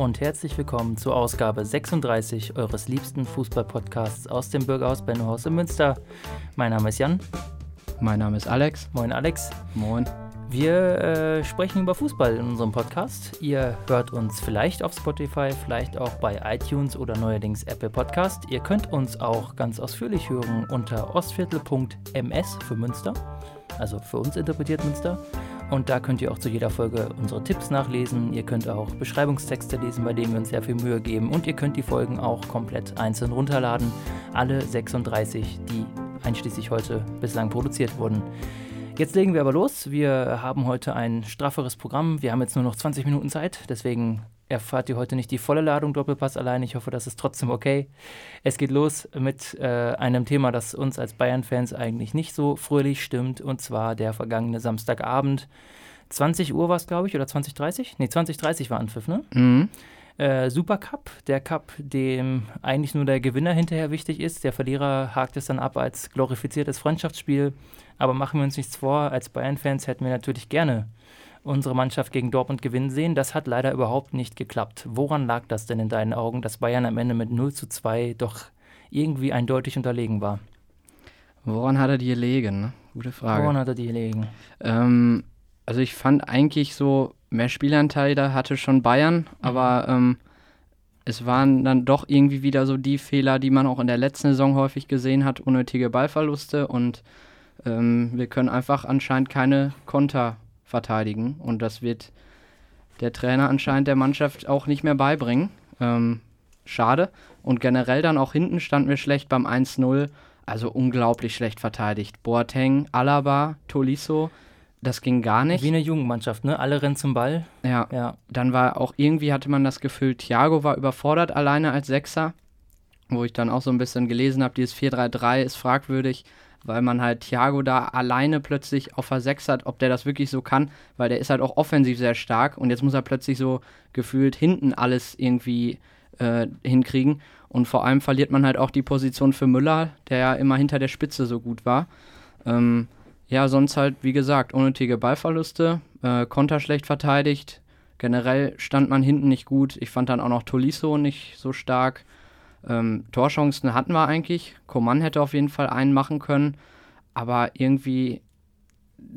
und herzlich willkommen zur Ausgabe 36 eures liebsten Fußball-Podcasts aus dem Bürgerhaus Bennohaus in Münster. Mein Name ist Jan. Mein Name ist Alex. Moin Alex. Moin. Wir äh, sprechen über Fußball in unserem Podcast. Ihr hört uns vielleicht auf Spotify, vielleicht auch bei iTunes oder neuerdings Apple Podcast. Ihr könnt uns auch ganz ausführlich hören unter ostviertel.ms für Münster, also für uns interpretiert Münster. Und da könnt ihr auch zu jeder Folge unsere Tipps nachlesen. Ihr könnt auch Beschreibungstexte lesen, bei denen wir uns sehr viel Mühe geben. Und ihr könnt die Folgen auch komplett einzeln runterladen. Alle 36, die einschließlich heute bislang produziert wurden. Jetzt legen wir aber los. Wir haben heute ein strafferes Programm. Wir haben jetzt nur noch 20 Minuten Zeit, deswegen erfahrt ihr heute nicht die volle Ladung Doppelpass allein. Ich hoffe, das ist trotzdem okay. Es geht los mit äh, einem Thema, das uns als Bayern-Fans eigentlich nicht so fröhlich stimmt, und zwar der vergangene Samstagabend. 20 Uhr war es, glaube ich, oder 20.30? Nee, 20.30 war Anpfiff, ne? Mhm. Äh, Super Cup, der Cup, dem eigentlich nur der Gewinner hinterher wichtig ist. Der Verlierer hakt es dann ab als glorifiziertes Freundschaftsspiel. Aber machen wir uns nichts vor, als Bayern-Fans hätten wir natürlich gerne unsere Mannschaft gegen Dortmund gewinnen sehen. Das hat leider überhaupt nicht geklappt. Woran lag das denn in deinen Augen, dass Bayern am Ende mit 0 zu 2 doch irgendwie eindeutig unterlegen war? Woran hat er die gelegen? Ne? Gute Frage. Woran hat er die gelegen? Ähm, also ich fand eigentlich so, mehr Spielanteile hatte schon Bayern, mhm. aber ähm, es waren dann doch irgendwie wieder so die Fehler, die man auch in der letzten Saison häufig gesehen hat, unnötige Ballverluste und ähm, wir können einfach anscheinend keine Konter verteidigen und das wird der Trainer anscheinend der Mannschaft auch nicht mehr beibringen. Ähm, schade. Und generell dann auch hinten standen wir schlecht beim 1-0. Also unglaublich schlecht verteidigt. Boateng, Alaba, Tolisso, das ging gar nicht. Wie eine Jugendmannschaft, ne? Alle rennen zum Ball. Ja. ja. Dann war auch irgendwie, hatte man das Gefühl, Thiago war überfordert alleine als Sechser. Wo ich dann auch so ein bisschen gelesen habe, dieses 4-3-3 ist fragwürdig weil man halt Thiago da alleine plötzlich auf der 6 hat, ob der das wirklich so kann, weil der ist halt auch offensiv sehr stark und jetzt muss er plötzlich so gefühlt hinten alles irgendwie äh, hinkriegen und vor allem verliert man halt auch die Position für Müller, der ja immer hinter der Spitze so gut war. Ähm, ja, sonst halt, wie gesagt, unnötige Ballverluste, äh, Konter schlecht verteidigt, generell stand man hinten nicht gut. Ich fand dann auch noch Tolisso nicht so stark. Ähm, Torchancen hatten wir eigentlich. Coman hätte auf jeden Fall einen machen können. Aber irgendwie,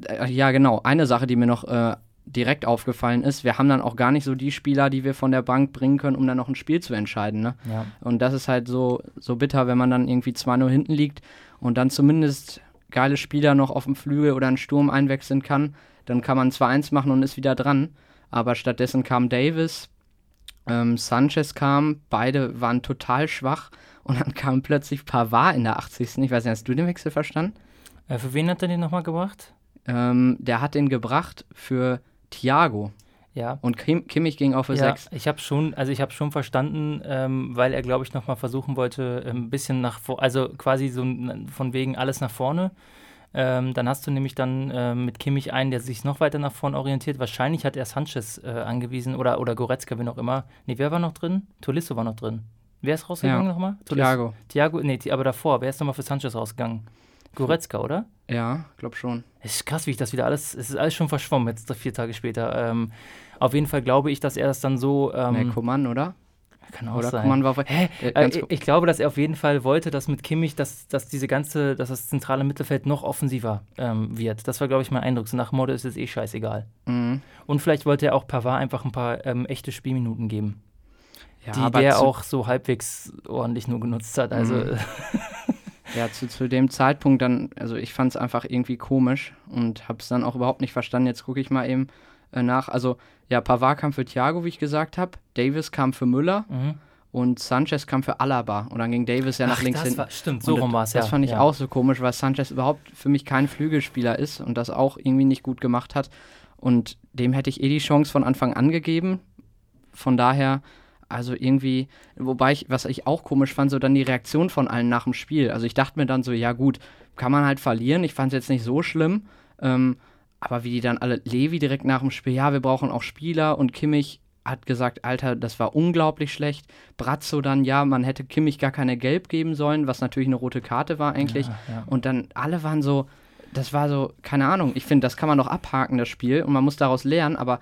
äh, ja genau, eine Sache, die mir noch äh, direkt aufgefallen ist, wir haben dann auch gar nicht so die Spieler, die wir von der Bank bringen können, um dann noch ein Spiel zu entscheiden. Ne? Ja. Und das ist halt so, so bitter, wenn man dann irgendwie 2-0 hinten liegt und dann zumindest geile Spieler noch auf dem Flügel oder einen Sturm einwechseln kann. Dann kann man 2-1 machen und ist wieder dran. Aber stattdessen kam Davis, ähm, Sanchez kam, beide waren total schwach und dann kam plötzlich Pavard in der 80. Ich weiß nicht, hast du den Wechsel verstanden? Äh, für wen hat er den nochmal gebracht? Ähm, der hat den gebracht für Thiago. Ja. Und Kim, Kimmich ging auch für ja, 6. Ich habe schon, also ich habe schon verstanden, ähm, weil er, glaube ich, nochmal versuchen wollte, ein bisschen nach vor, also quasi so von wegen alles nach vorne. Ähm, dann hast du nämlich dann äh, mit Kimmich einen, der sich noch weiter nach vorne orientiert. Wahrscheinlich hat er Sanchez äh, angewiesen oder, oder Goretzka, wie auch immer. Nee, wer war noch drin? Tolisso war noch drin. Wer ist rausgegangen ja. nochmal? Thiago. Thiago, nee, aber davor. Wer ist nochmal für Sanchez rausgegangen? Goretzka, oder? Ja, glaub schon. Es ist krass, wie ich das wieder alles, es ist alles schon verschwommen jetzt vier Tage später. Ähm, auf jeden Fall glaube ich, dass er das dann so. Ähm, nee, Coman, oder? Kann auch Oder sein. Man war, Hä? Äh, ich, ich glaube, dass er auf jeden Fall wollte, dass mit Kimmich, dass, dass diese ganze, dass das zentrale Mittelfeld noch offensiver ähm, wird. Das war, glaube ich, mein Eindruck. So nach Motto ist es eh scheißegal. Mhm. Und vielleicht wollte er auch Pavard einfach ein paar ähm, echte Spielminuten geben. Ja, die der auch so halbwegs ordentlich nur genutzt hat. Also. Mhm. ja, zu, zu dem Zeitpunkt dann, also ich fand es einfach irgendwie komisch und habe es dann auch überhaupt nicht verstanden. Jetzt gucke ich mal eben äh, nach. Also ja, Pavard kam für Thiago, wie ich gesagt habe. Davis kam für Müller. Mhm. Und Sanchez kam für Alaba. Und dann ging Davis ja nach Ach, links das hin. War, stimmt, so rum war es ja. Das fand ich ja. auch so komisch, weil Sanchez überhaupt für mich kein Flügelspieler ist und das auch irgendwie nicht gut gemacht hat. Und dem hätte ich eh die Chance von Anfang an gegeben. Von daher, also irgendwie, wobei ich, was ich auch komisch fand, so dann die Reaktion von allen nach dem Spiel. Also ich dachte mir dann so, ja gut, kann man halt verlieren. Ich fand es jetzt nicht so schlimm. Ähm, aber wie die dann alle, Levi direkt nach dem Spiel, ja, wir brauchen auch Spieler und Kimmich hat gesagt, Alter, das war unglaublich schlecht. Brazzo dann, ja, man hätte Kimmich gar keine Gelb geben sollen, was natürlich eine rote Karte war eigentlich. Ja, ja. Und dann alle waren so, das war so, keine Ahnung, ich finde, das kann man doch abhaken, das Spiel, und man muss daraus lernen, aber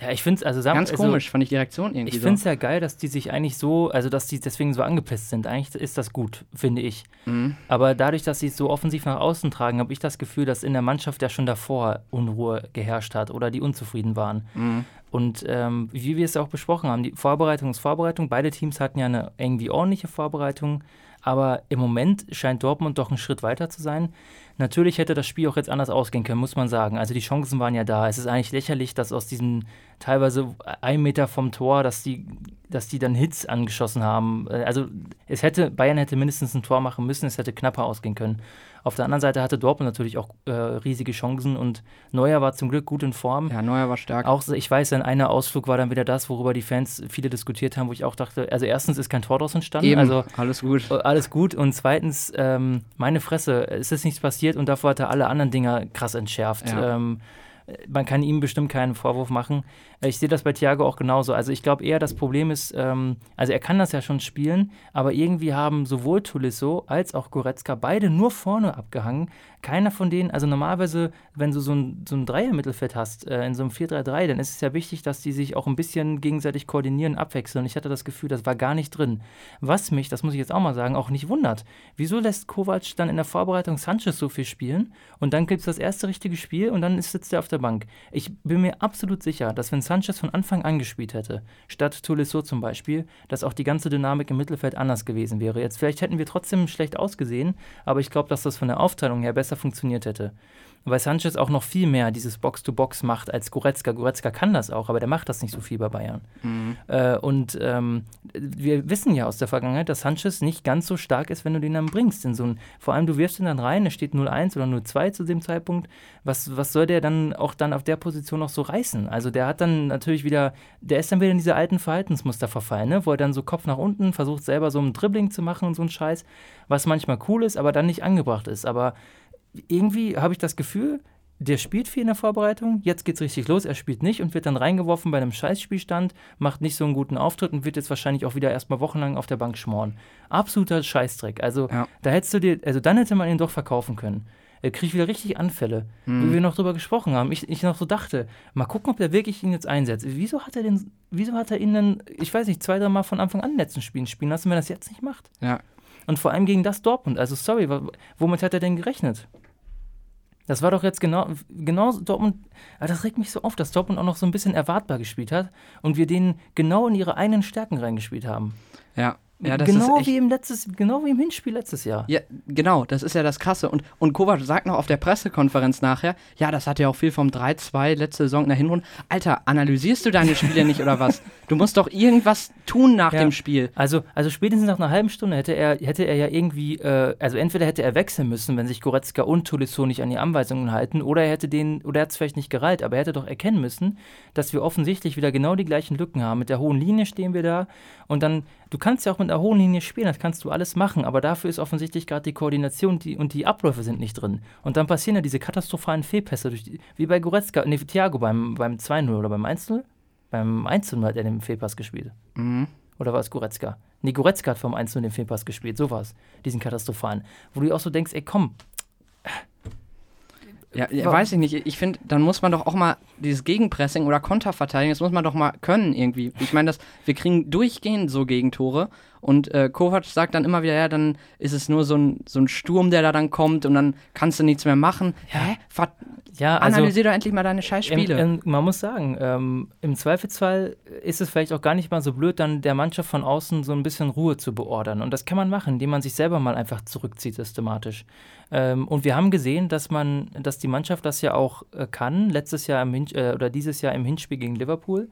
Ja, ich finde es also Ganz also, komisch, fand ich die Reaktion irgendwie Ich so. finde es ja geil, dass die sich eigentlich so, also dass die deswegen so angepisst sind. Eigentlich ist das gut, finde ich. Mhm. Aber dadurch, dass sie es so offensiv nach außen tragen, habe ich das Gefühl, dass in der Mannschaft ja schon davor Unruhe geherrscht hat oder die unzufrieden waren. Mhm. Und ähm, wie wir es auch besprochen haben, die Vorbereitung ist Vorbereitung. Beide Teams hatten ja eine irgendwie ordentliche Vorbereitung. Aber im Moment scheint Dortmund doch einen Schritt weiter zu sein. Natürlich hätte das Spiel auch jetzt anders ausgehen können, muss man sagen. Also die Chancen waren ja da. Es ist eigentlich lächerlich, dass aus diesem teilweise ein Meter vom Tor, dass die, dass die dann Hits angeschossen haben. Äh, Also es hätte, Bayern hätte mindestens ein Tor machen müssen, es hätte knapper ausgehen können. Auf der anderen Seite hatte Dortmund natürlich auch äh, riesige Chancen und Neuer war zum Glück gut in Form. Ja, Neuer war stark. Auch, ich weiß, sein einer Ausflug war dann wieder das, worüber die Fans viele diskutiert haben, wo ich auch dachte, also erstens ist kein Tor daraus entstanden, Eben, also alles gut. alles gut und zweitens, ähm, meine Fresse, es ist nichts passiert und davor hat er alle anderen Dinger krass entschärft. Ja. Ähm, man kann ihm bestimmt keinen Vorwurf machen. Ich sehe das bei Thiago auch genauso. Also ich glaube eher, das Problem ist, ähm, also er kann das ja schon spielen, aber irgendwie haben sowohl Tulisso als auch Goretzka beide nur vorne abgehangen. Keiner von denen, also normalerweise, wenn du so ein, so ein Dreier-Mittelfeld hast, äh, in so einem 4-3-3, dann ist es ja wichtig, dass die sich auch ein bisschen gegenseitig koordinieren, abwechseln. Ich hatte das Gefühl, das war gar nicht drin. Was mich, das muss ich jetzt auch mal sagen, auch nicht wundert. Wieso lässt Kovac dann in der Vorbereitung Sanchez so viel spielen und dann gibt es das erste richtige Spiel und dann sitzt er auf der Bank? Ich bin mir absolut sicher, dass wenn Sanchez von Anfang an gespielt hätte, statt Tolisso zum Beispiel, dass auch die ganze Dynamik im Mittelfeld anders gewesen wäre. Jetzt vielleicht hätten wir trotzdem schlecht ausgesehen, aber ich glaube, dass das von der Aufteilung her besser funktioniert hätte. Weil Sanchez auch noch viel mehr dieses Box-to-Box macht als Goretzka. Goretzka kann das auch, aber der macht das nicht so viel bei Bayern. Mhm. Äh, und ähm, wir wissen ja aus der Vergangenheit, dass Sanchez nicht ganz so stark ist, wenn du den dann bringst. In so ein, vor allem, du wirfst ihn dann rein, er steht 0-1 oder 0-2 zu dem Zeitpunkt. Was, was soll der dann auch dann auf der Position noch so reißen? Also der hat dann natürlich wieder, der ist dann wieder in diese alten Verhaltensmuster verfallen, ne? wo er dann so Kopf nach unten versucht, selber so ein Dribbling zu machen und so ein Scheiß, was manchmal cool ist, aber dann nicht angebracht ist. Aber irgendwie habe ich das Gefühl, der spielt viel in der Vorbereitung, jetzt geht's richtig los, er spielt nicht und wird dann reingeworfen bei einem Scheißspielstand, macht nicht so einen guten Auftritt und wird jetzt wahrscheinlich auch wieder erstmal wochenlang auf der Bank schmoren. Absoluter Scheißdreck. Also Ja. da hättest du dir, also dann hätte man ihn doch verkaufen können. Er kriegt wieder richtig Anfälle, wie wir noch drüber gesprochen haben. Ich, ich noch so dachte, mal gucken, ob der wirklich ihn jetzt einsetzt. Wieso hat er den, wieso hat er ihn denn, ich weiß nicht, zwei, drei Mal von Anfang an letzten Spielen spielen lassen, wenn er das jetzt nicht macht? Ja. Und vor allem gegen das Dortmund. Also sorry, womit hat er denn gerechnet? Das war doch jetzt genau, genau Dortmund, ah, das regt mich so auf, dass Dortmund auch noch so ein bisschen erwartbar gespielt hat und wir denen genau in ihre eigenen Stärken reingespielt haben. Ja. Ja, genau, wie im letztes, genau wie im Hinspiel letztes Jahr. Ja, genau, das ist ja das Krasse. Und, und Kovac sagt noch auf der Pressekonferenz nachher, ja, das hat ja auch viel vom 3-2 letzte Saison in der Hinrunde. Alter, analysierst du deine Spiele nicht oder was? Du musst doch irgendwas tun nach Ja. dem Spiel. Also, also spätestens nach einer halben Stunde hätte er, hätte er ja irgendwie, äh, also entweder hätte er wechseln müssen, wenn sich Goretzka und Tolisso nicht an die Anweisungen halten, oder er hätte den, oder er hat es vielleicht nicht gereilt, aber er hätte doch erkennen müssen, dass wir offensichtlich wieder genau die gleichen Lücken haben. Mit der hohen Linie stehen wir da und dann, du kannst ja auch mit einer hohen Linie spielen, das kannst du alles machen, aber dafür ist offensichtlich gerade die Koordination die, und die Abläufe sind nicht drin. Und dann passieren ja diese katastrophalen Fehlpässe, durch die, wie bei Goretzka, nee, Thiago beim, beim 2-0 oder beim 1-0? Beim 1-0 hat er den Fehlpass gespielt. Mhm. Oder war es Goretzka? Nee, Goretzka hat vom 1 den Fehlpass gespielt, so war es. Diesen katastrophalen. Wo du auch so denkst, ey, komm, Ja, ja weiß ich nicht. Ich finde, dann muss man doch auch mal dieses Gegenpressing oder Konterverteidigung, das muss man doch mal können irgendwie. Ich meine, wir kriegen durchgehend so Gegentore und äh, Kovac sagt dann immer wieder, ja, dann ist es nur so ein, so ein Sturm, der da dann kommt und dann kannst du nichts mehr machen. Hä? Ver ja, also analysier doch endlich mal deine scheiß im, im, man muss sagen, ähm, im Zweifelsfall ist es vielleicht auch gar nicht mal so blöd, dann der Mannschaft von außen so ein bisschen Ruhe zu beordern. Und das kann man machen, indem man sich selber mal einfach zurückzieht, systematisch. Ähm, und wir haben gesehen, dass man, dass die Mannschaft das ja auch äh, kann, letztes Jahr im Hin äh, oder dieses Jahr im Hinspiel gegen Liverpool.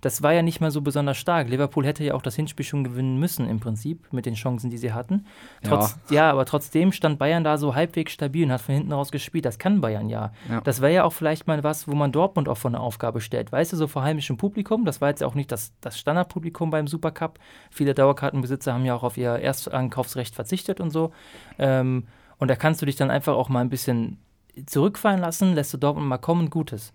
Das war ja nicht mal so besonders stark. Liverpool hätte ja auch das Hinspiel schon gewinnen müssen, im Prinzip, mit den Chancen, die sie hatten. Trotz, ja. aber trotzdem stand Bayern da so halbwegs stabil und hat von hinten raus gespielt. Das kann Bayern ja. Ja. Das wäre ja auch vielleicht mal was, wo man Dortmund auch vor eine Aufgabe stellt. Weißt du, so vor heimischem Publikum. Das war jetzt auch nicht das, das Standardpublikum beim Supercup. Viele Dauerkartenbesitzer haben ja auch auf ihr Erstankaufsrecht verzichtet und so. Ähm, und da kannst du dich dann einfach auch mal ein bisschen zurückfallen lassen, lässt du Dortmund mal kommen, Gutes.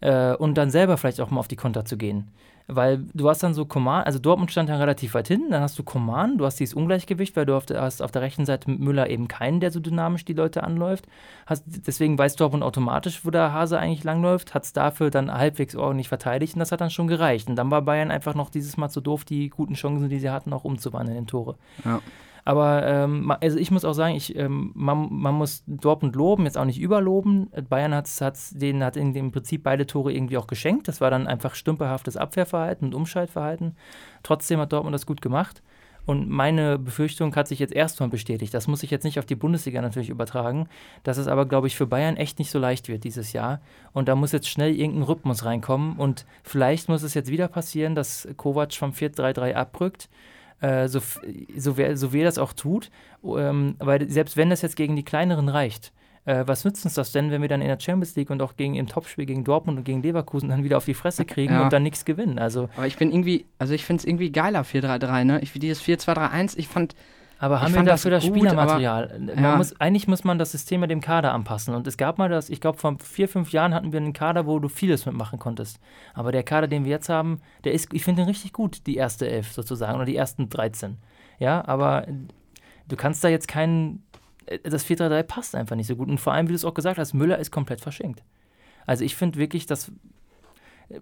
Äh, und dann selber vielleicht auch mal auf die Konter zu gehen. Weil du hast dann so Coman, also Dortmund stand dann relativ weit hinten, dann hast du Coman, du hast dieses Ungleichgewicht, weil du auf der, hast auf der rechten Seite mit Müller eben keinen, der so dynamisch die Leute anläuft. Hast, deswegen weiß Dortmund automatisch, wo der Hase eigentlich langläuft, hat es dafür dann halbwegs ordentlich verteidigt und das hat dann schon gereicht. Und dann war Bayern einfach noch dieses Mal zu doof, die guten Chancen, die sie hatten, auch umzuwandeln in Tore. Ja. Aber ähm, also ich muss auch sagen, ich, ähm, man, man, muss Dortmund loben, jetzt auch nicht überloben. Bayern hat's, hat's, denen hat in dem Prinzip beide Tore irgendwie auch geschenkt. Das war dann einfach stümperhaftes Abwehrverhalten und Umschaltverhalten. Trotzdem hat Dortmund das gut gemacht. Und meine Befürchtung hat sich jetzt erstmal bestätigt. Das muss ich jetzt nicht auf die Bundesliga natürlich übertragen, dass es aber, glaube ich, für Bayern echt nicht so leicht wird dieses Jahr. Und da muss jetzt schnell irgendein Rhythmus reinkommen. Und vielleicht muss es jetzt wieder passieren, dass Kovac vom 4-3-3 abrückt äh, so, so, wer, so wer das auch tut. Ähm, weil selbst wenn das jetzt gegen die kleineren reicht, äh, was nützt uns das denn, wenn wir dann in der Champions League und auch gegen im Topspiel gegen Dortmund und gegen Leverkusen dann wieder auf die Fresse kriegen ja. und dann nichts gewinnen? Also, Aber ich bin irgendwie, also ich finde es irgendwie geiler 4-3-3, ne? Ich, dieses 4-2-3-1, ich fand aber haben wir dafür das, das Spielermaterial? Aber, ja. muss, eigentlich muss man das System mit dem Kader anpassen. Und es gab mal das, ich glaube, vor vier, fünf Jahren hatten wir einen Kader, wo du vieles mitmachen konntest. Aber der Kader, den wir jetzt haben, der ist, ich finde den richtig gut, die erste Elf sozusagen, oder die ersten 13. Ja, aber du kannst da jetzt keinen. Das 4-3-3 passt einfach nicht so gut. Und vor allem, wie du es auch gesagt hast, Müller ist komplett verschenkt. Also ich finde wirklich, dass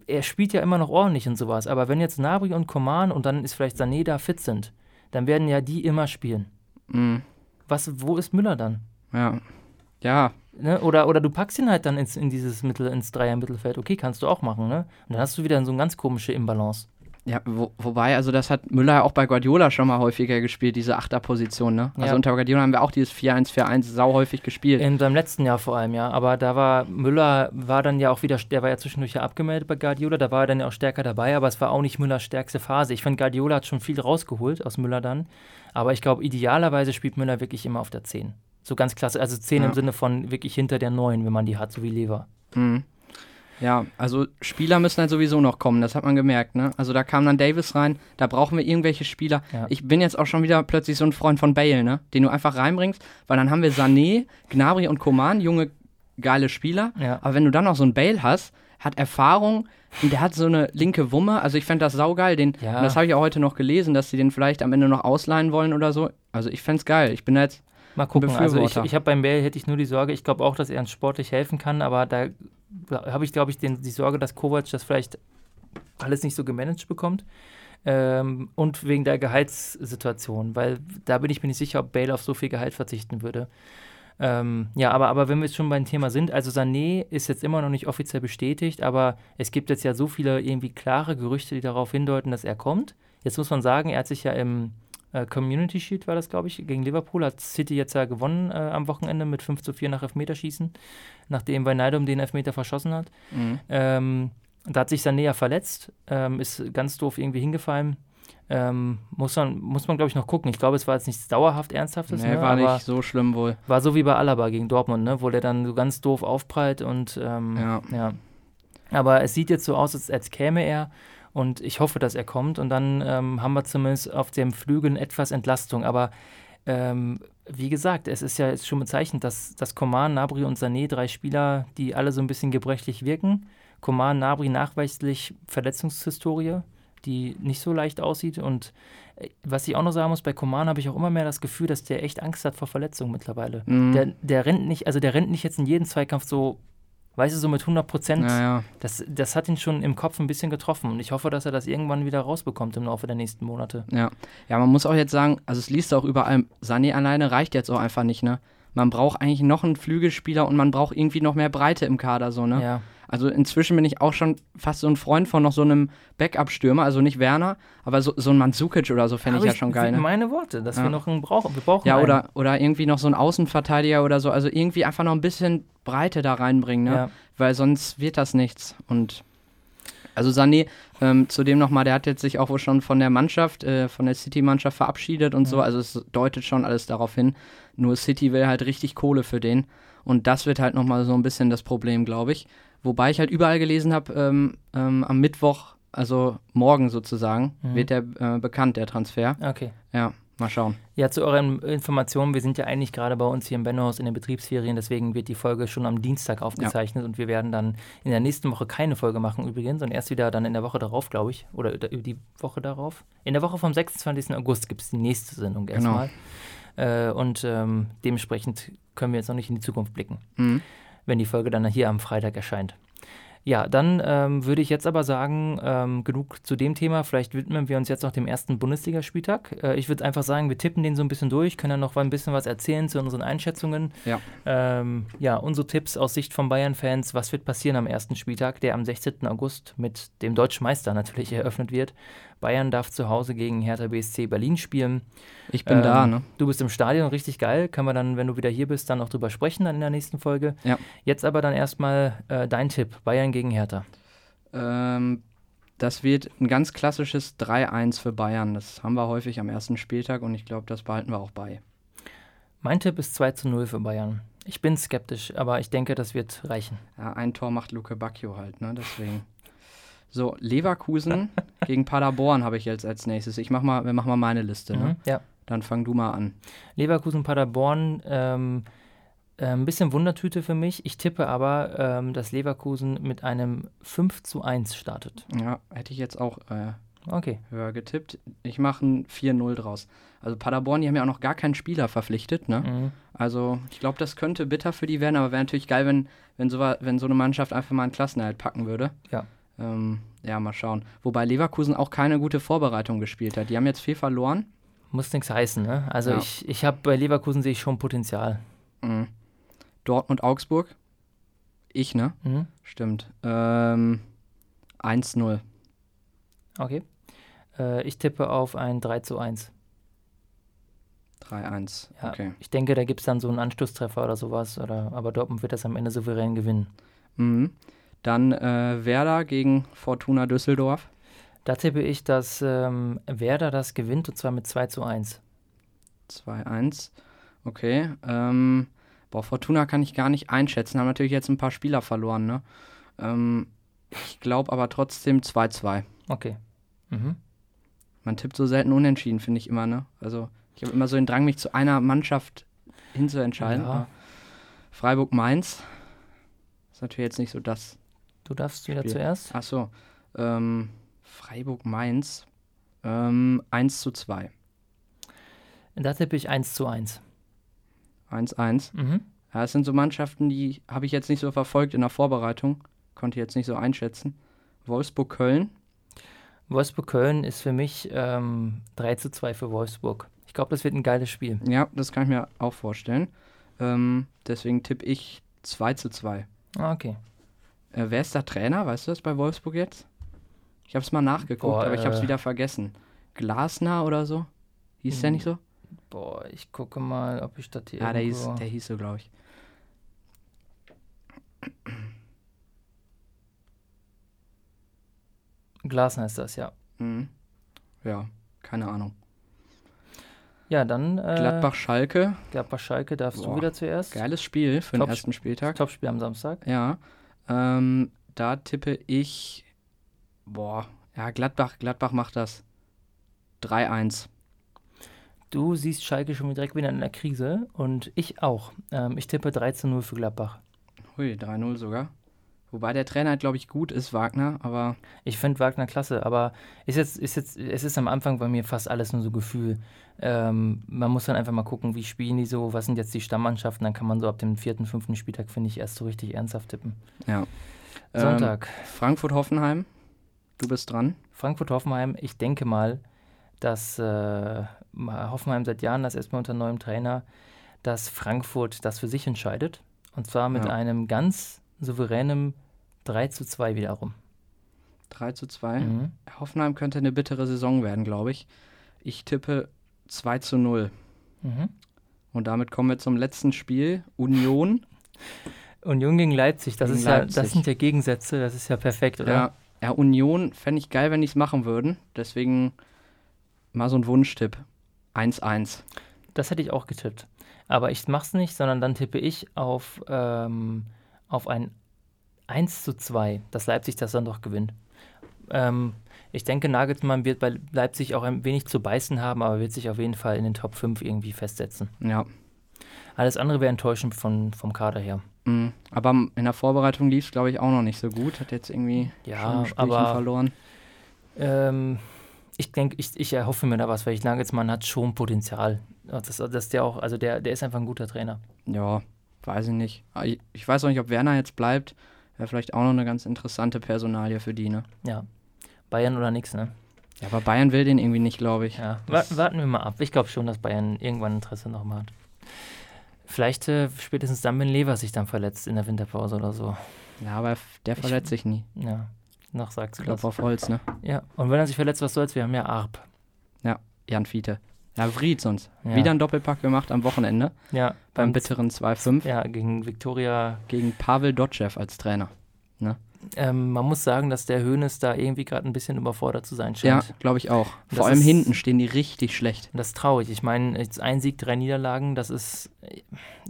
er spielt ja immer noch ordentlich und sowas, aber wenn jetzt Nabri und Koman und dann ist vielleicht Sané da fit sind, dann werden ja die immer spielen. Mhm. Was, wo ist Müller dann? Ja. Ja. Ne? Oder, oder du packst ihn halt dann ins, in dieses Mittel, ins Dreier-Mittelfeld. Okay, kannst du auch machen, ne? Und dann hast du wieder so eine ganz komische Imbalance. Ja, wo, wobei, also das hat Müller auch bei Guardiola schon mal häufiger gespielt, diese Achterposition, ne? Also ja. unter Guardiola haben wir auch dieses 4-1-4-1 sau häufig gespielt. In seinem letzten Jahr vor allem, ja. Aber da war Müller, war dann ja auch wieder, der war ja zwischendurch ja abgemeldet bei Guardiola, da war er dann ja auch stärker dabei, aber es war auch nicht Müllers stärkste Phase. Ich finde, Guardiola hat schon viel rausgeholt aus Müller dann. Aber ich glaube, idealerweise spielt Müller wirklich immer auf der 10. So ganz klasse, also 10 ja. im Sinne von wirklich hinter der 9, wenn man die hat, so wie Lever. Mhm. Ja, also Spieler müssen halt sowieso noch kommen, das hat man gemerkt, ne? Also da kam dann Davis rein, da brauchen wir irgendwelche Spieler. Ja. Ich bin jetzt auch schon wieder plötzlich so ein Freund von Bale, ne? Den du einfach reinbringst, weil dann haben wir Sané, Gnabry und Koman, junge, geile Spieler. Ja. Aber wenn du dann noch so einen Bale hast, hat Erfahrung und der hat so eine linke Wumme. Also ich fände das saugeil. Den, ja. das habe ich auch heute noch gelesen, dass sie den vielleicht am Ende noch ausleihen wollen oder so. Also ich fände es geil. Ich bin da jetzt Mal gucken. Also ich, ich habe beim Bale hätte ich nur die Sorge, ich glaube auch, dass er uns sportlich helfen kann, aber da habe ich, glaube ich, den, die Sorge, dass Kovac das vielleicht alles nicht so gemanagt bekommt. Ähm, und wegen der Gehaltssituation, weil da bin ich mir nicht sicher, ob Bale auf so viel Gehalt verzichten würde. Ähm, ja, aber, aber wenn wir jetzt schon beim Thema sind, also Sané ist jetzt immer noch nicht offiziell bestätigt, aber es gibt jetzt ja so viele irgendwie klare Gerüchte, die darauf hindeuten, dass er kommt. Jetzt muss man sagen, er hat sich ja im äh, Community Shield war das, glaube ich, gegen Liverpool. Hat City jetzt ja gewonnen äh, am Wochenende mit 5 zu 4 nach Elfmeterschießen, nachdem Wijnaldum den Elfmeter verschossen hat. Mhm. Ähm, da hat sich Sané verletzt, ähm, ist ganz doof irgendwie hingefallen. Ähm, muss man, muss man glaube ich, noch gucken. Ich glaube, es war jetzt nichts dauerhaft Ernsthaftes. Nee, ne? war nicht so schlimm wohl. War so wie bei Alaba gegen Dortmund, ne? wo der dann so ganz doof aufprallt und ähm, ja. ja. Aber es sieht jetzt so aus, als, als käme er. Und ich hoffe, dass er kommt. Und dann ähm, haben wir zumindest auf dem Flügel etwas Entlastung. Aber ähm, wie gesagt, es ist ja jetzt schon bezeichnet, dass, dass Coman, Nabri und Sané, drei Spieler, die alle so ein bisschen gebrechlich wirken. Coman, Nabri nachweislich Verletzungshistorie, die nicht so leicht aussieht. Und äh, was ich auch noch sagen muss, bei Coman habe ich auch immer mehr das Gefühl, dass der echt Angst hat vor Verletzungen mittlerweile. Mhm. Der, der rennt nicht, also der rennt nicht jetzt in jeden Zweikampf so weißt du, so mit 100 Prozent, ja, ja. das, das hat ihn schon im Kopf ein bisschen getroffen. Und ich hoffe, dass er das irgendwann wieder rausbekommt im Laufe der nächsten Monate. Ja, ja man muss auch jetzt sagen, also es liest auch überall, Sané alleine reicht jetzt auch einfach nicht, ne? Man braucht eigentlich noch einen Flügelspieler und man braucht irgendwie noch mehr Breite im Kader, so, ne? Ja. Also inzwischen bin ich auch schon fast so ein Freund von noch so einem Backup-Stürmer, also nicht Werner, aber so, so ein Mandzukic oder so fände ich ja schon geil. Ne? Meine Worte, dass ja. wir noch einen brauchen. Wir brauchen ja, oder, oder irgendwie noch so einen Außenverteidiger oder so. Also irgendwie einfach noch ein bisschen Breite da reinbringen, ne? Ja. Weil sonst wird das nichts. Und also Sané, ähm, zudem nochmal, der hat jetzt sich auch wohl schon von der Mannschaft, äh, von der City-Mannschaft verabschiedet und ja. so. Also es deutet schon alles darauf hin. Nur City will halt richtig Kohle für den. Und das wird halt nochmal so ein bisschen das Problem, glaube ich. Wobei ich halt überall gelesen habe, ähm, ähm, am Mittwoch, also morgen sozusagen, mhm. wird der äh, bekannt, der Transfer. Okay. Ja. Mal schauen. Ja, zu euren Informationen, wir sind ja eigentlich gerade bei uns hier im Bennohaus in den Betriebsferien, deswegen wird die Folge schon am Dienstag aufgezeichnet ja. und wir werden dann in der nächsten Woche keine Folge machen übrigens und erst wieder dann in der Woche darauf, glaube ich, oder die Woche darauf. In der Woche vom 26. August gibt es die nächste Sendung genau. erstmal. Genau. Äh, und ähm, dementsprechend können wir jetzt noch nicht in die Zukunft blicken, mhm. wenn die Folge dann hier am Freitag erscheint. Ja, dann ähm, würde ich jetzt aber sagen, ähm, genug zu dem Thema. Vielleicht widmen wir uns jetzt noch dem ersten Bundesligaspieltag. Äh, ich würde einfach sagen, wir tippen den so ein bisschen durch, können dann noch ein bisschen was erzählen zu unseren Einschätzungen. Ja, ähm, ja unsere Tipps aus Sicht von Bayern-Fans. Was wird passieren am ersten Spieltag, der am 16. August mit dem Deutschen Meister natürlich eröffnet wird? Bayern darf zu Hause gegen Hertha BSC Berlin spielen. Ich bin ähm, da, ne? Du bist im Stadion, richtig geil. Können wir dann, wenn du wieder hier bist, dann noch drüber sprechen dann in der nächsten Folge. Ja. Jetzt aber dann erstmal äh, dein Tipp: Bayern gegen Hertha. Ähm, das wird ein ganz klassisches 3-1 für Bayern. Das haben wir häufig am ersten Spieltag und ich glaube, das behalten wir auch bei. Mein Tipp ist 2 0 für Bayern. Ich bin skeptisch, aber ich denke, das wird reichen. Ja, ein Tor macht Luke Bacchio halt, ne? Deswegen. So, Leverkusen gegen Paderborn habe ich jetzt als nächstes. Ich mach mal, wir machen mal meine Liste, ne? Mhm, ja. Dann fang du mal an. Leverkusen, Paderborn, ähm, äh, ein bisschen Wundertüte für mich. Ich tippe aber, ähm, dass Leverkusen mit einem 5 zu 1 startet. Ja, hätte ich jetzt auch äh, okay. höher getippt. Ich mache ein 4-0 draus. Also Paderborn, die haben ja auch noch gar keinen Spieler verpflichtet, ne? Mhm. Also ich glaube, das könnte bitter für die werden, aber wäre natürlich geil, wenn, wenn, so, wenn so eine Mannschaft einfach mal einen Klassenerhalt packen würde. Ja. Ähm, ja, mal schauen. Wobei Leverkusen auch keine gute Vorbereitung gespielt hat. Die haben jetzt viel verloren. Muss nichts heißen, ne? Also ja. ich, ich habe bei Leverkusen sehe ich schon Potenzial. Mhm. Dortmund, Augsburg. Ich, ne? Mhm. Stimmt. Ähm, 1-0. Okay. Äh, ich tippe auf ein 3 zu 1. 3-1. Ja, okay. Ich denke, da gibt es dann so einen Anstoßtreffer oder sowas. Oder, aber Dortmund wird das am Ende souverän gewinnen. Mhm. Dann äh, Werder gegen Fortuna Düsseldorf. Da tippe ich, dass ähm, Werder das gewinnt und zwar mit 2 zu 1. 2-1. Okay. Ähm, boah, Fortuna kann ich gar nicht einschätzen. Haben natürlich jetzt ein paar Spieler verloren, ne? Ähm, ich glaube aber trotzdem 2-2. Okay. Mhm. Man tippt so selten unentschieden, finde ich immer, ne? Also, ich habe immer so den Drang, mich zu einer Mannschaft hinzuentscheiden. Ja. Freiburg-Mainz ist natürlich jetzt nicht so das Du darfst wieder Spiel. zuerst. Ach so. Ähm, Freiburg-Mainz. Ähm, 1 zu 2. Da tippe ich 1 zu 1. 1-1. Mhm. Ja, es sind so Mannschaften, die habe ich jetzt nicht so verfolgt in der Vorbereitung. Konnte jetzt nicht so einschätzen. Wolfsburg-Köln. Wolfsburg-Köln ist für mich ähm, 3 zu 2 für Wolfsburg. Ich glaube, das wird ein geiles Spiel. Ja, das kann ich mir auch vorstellen. Ähm, deswegen tippe ich 2 zu 2. Ah, okay. Äh, wer ist der Trainer? Weißt du das bei Wolfsburg jetzt? Ich habe es mal nachgeguckt, Boah, aber ich habe es äh, wieder vergessen. Glasner oder so? Hieß der nicht so? Boah, ich gucke mal, ob ich das hier. Ah, der hieß, der hieß so, glaube ich. Glasner ist das, ja. Mhm. Ja, keine Ahnung. Ja, dann. Äh, Gladbach-Schalke. Gladbach-Schalke darfst Boah, du wieder zuerst. Geiles Spiel für Top den ersten Spieltag. Topspiel am Samstag. Ja. Ähm, da tippe ich, boah, ja, Gladbach, Gladbach macht das 3-1. Du siehst Schalke schon direkt wieder in der Krise und ich auch. Ähm, ich tippe 13-0 für Gladbach. Hui, 3-0 sogar. Wobei der Trainer, glaube ich, gut ist, Wagner, aber. Ich finde Wagner klasse, aber ist jetzt, ist jetzt, es ist am Anfang bei mir fast alles nur so Gefühl. Ähm, man muss dann einfach mal gucken, wie spielen die so, was sind jetzt die Stammmannschaften, dann kann man so ab dem vierten, fünften Spieltag, finde ich, erst so richtig ernsthaft tippen. Ja. Sonntag. Ähm, Frankfurt-Hoffenheim, du bist dran. Frankfurt-Hoffenheim, ich denke mal, dass äh, Hoffenheim seit Jahren das erstmal unter neuem Trainer, dass Frankfurt das für sich entscheidet. Und zwar mit ja. einem ganz souveränen 3 zu 2 wiederum. 3 zu 2. Mhm. Hoffenheim könnte eine bittere Saison werden, glaube ich. Ich tippe 2 zu 0. Mhm. Und damit kommen wir zum letzten Spiel. Union. Union gegen Leipzig, das, gegen ist Leipzig. Ja, das sind ja Gegensätze, das ist ja perfekt, oder? Ja, ja Union fände ich geil, wenn die es machen würden. Deswegen mal so ein Wunschtipp. 1-1. Das hätte ich auch getippt. Aber ich mache es nicht, sondern dann tippe ich auf, ähm, auf ein 1 zu 2, dass Leipzig das dann doch gewinnt. Ähm, ich denke, Nagelsmann wird bei Leipzig auch ein wenig zu beißen haben, aber wird sich auf jeden Fall in den Top 5 irgendwie festsetzen. Ja. Alles andere wäre enttäuschend von, vom Kader her. Mhm. Aber in der Vorbereitung lief es, glaube ich, auch noch nicht so gut. Hat jetzt irgendwie Ja, aber- verloren. Ähm, ich denke, ich, ich erhoffe mir da was, weil ich Nagelsmann hat schon Potenzial. Das, das der auch, also der, der ist einfach ein guter Trainer. Ja, weiß ich nicht. Ich, ich weiß auch nicht, ob Werner jetzt bleibt. Wäre vielleicht auch noch eine ganz interessante Personalie für die, ne? Ja. Bayern oder nix, ne? Ja, aber Bayern will den irgendwie nicht, glaube ich. Ja. Wa warten wir mal ab. Ich glaube schon, dass Bayern irgendwann Interesse nochmal hat. Vielleicht äh, spätestens dann, wenn Lever sich dann verletzt in der Winterpause oder so. Ja, aber der Ich- verletzt sich nie. Ja. Noch sagst du Ich glaube das. auf Holz, ne? Ja. Und wenn er sich verletzt, was soll's? Wir haben ja Arp. Jan Fiete. Ja, Fried sonst. Ja. Wieder ein Doppelpack gemacht am Wochenende. Ja. Beim bitteren 2-5 Ja, gegen Viktoria gegen Pavel Dotschew als Trainer. Ähm, man muss sagen, dass der Hönes da irgendwie gerade ein bisschen überfordert zu sein Ja, scheint. glaube ich auch. Das Vor allem ist- hinten stehen die richtig schlecht. Das ist traurig. Ich meine, jetzt ein Sieg, drei Niederlagen, das ist.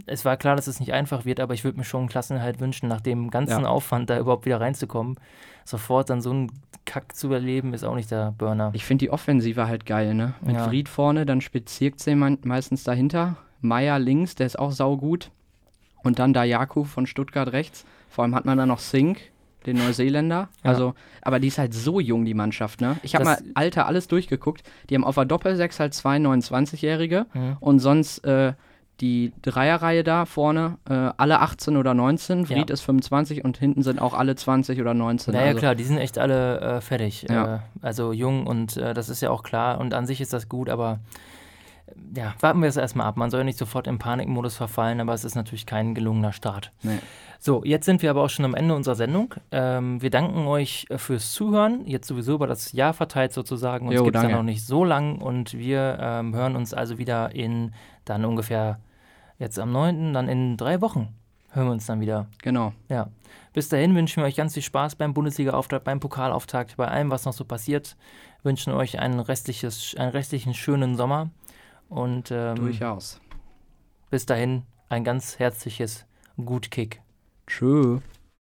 Es war klar, dass es nicht einfach wird, aber ich würde mir schon einen Klassenhalt wünschen, nach dem ganzen Ja. Aufwand da überhaupt wieder reinzukommen. Sofort dann so einen Kack zu überleben, ist auch nicht der Burner. Ich finde die Offensive halt geil, ne? Mit Ja. Fried vorne, dann Zirkzee me- meistens dahinter. Meier links, der ist auch saugut. Und dann Dayaku von Stuttgart rechts. Vor allem hat man dann noch Sink, den Neuseeländer. Ja. Also, aber die ist halt so jung, die Mannschaft, ne? Ich habe mal Alter alles durchgeguckt. Die haben auf der Doppelsechs halt zwei 29-Jährige Mhm. und sonst äh, die Dreierreihe da vorne, äh, alle 18 oder 19. Fried Ja. ist 25 und hinten sind auch alle 20 oder 19. Naja, also, klar, die sind echt alle äh, fertig. Ja. Äh, also jung und äh, das ist ja auch klar und an sich ist das gut, aber ja, warten wir es erstmal ab. Man soll ja nicht sofort im Panikmodus verfallen, aber es ist natürlich kein gelungener Start. Nee. So, jetzt sind wir aber auch schon am Ende unserer Sendung. Ähm, wir danken euch äh, fürs Zuhören. Jetzt sowieso über das Jahr verteilt sozusagen. Uns gibt es ja noch nicht so lang und wir ähm, hören uns also wieder in dann ungefähr jetzt am 9., dann in drei Wochen hören wir uns dann wieder. Genau. Ja. Bis dahin wünschen wir euch ganz viel Spaß beim Bundesliga-Auftakt, beim Pokalauftakt, bei allem, was noch so passiert. Wünschen euch einen, restliches, einen restlichen schönen Sommer. Und ähm, Durchaus. bis dahin ein ganz herzliches Gut Kick. Tschö.